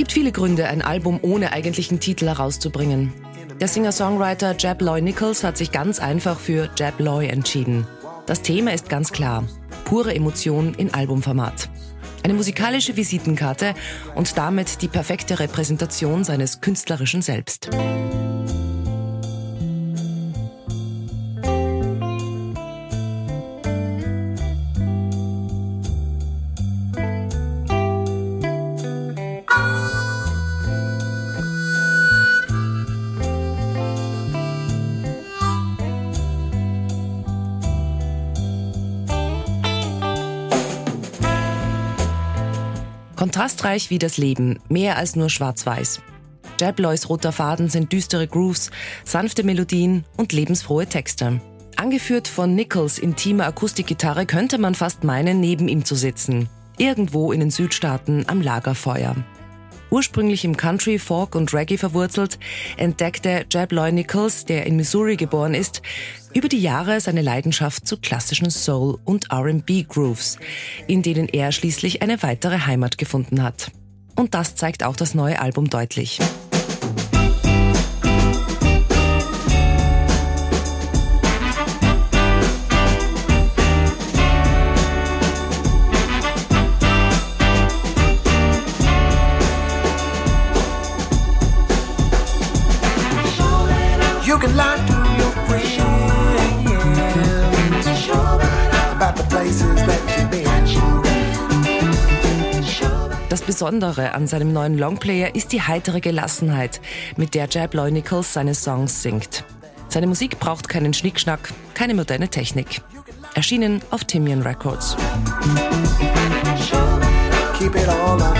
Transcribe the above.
Gibt viele Gründe, ein Album ohne eigentlichen Titel herauszubringen. Der Singer-Songwriter Jeb Loy Nichols hat sich ganz einfach für Jeb Loy entschieden. Das Thema ist ganz klar. Pure Emotion in Albumformat. Eine musikalische Visitenkarte und damit die perfekte Repräsentation seines künstlerischen Selbst. Kontrastreich wie das Leben, mehr als nur schwarz-weiß. Jeb Loys roter Faden sind düstere Grooves, sanfte Melodien und lebensfrohe Texte. Angeführt von Nichols intimer Akustikgitarre könnte man fast meinen, neben ihm zu sitzen. Irgendwo in den Südstaaten am Lagerfeuer. Ursprünglich im Country, Folk und Reggae verwurzelt, entdeckte Jeb Loy Nichols, der in Missouri geboren ist, über die Jahre seine Leidenschaft zu klassischen Soul- und R&B-Grooves, in denen er schließlich eine weitere Heimat gefunden hat. Und das zeigt auch das neue Album deutlich. You can lie to your friends about the places that you've been. Das Besondere an seinem neuen Longplayer ist die heitere Gelassenheit, mit der Loy Nichols seine Songs singt. Seine Musik braucht keinen Schnickschnack, keine moderne Technik. Erschienen auf Timian Records. Keep it all undercover.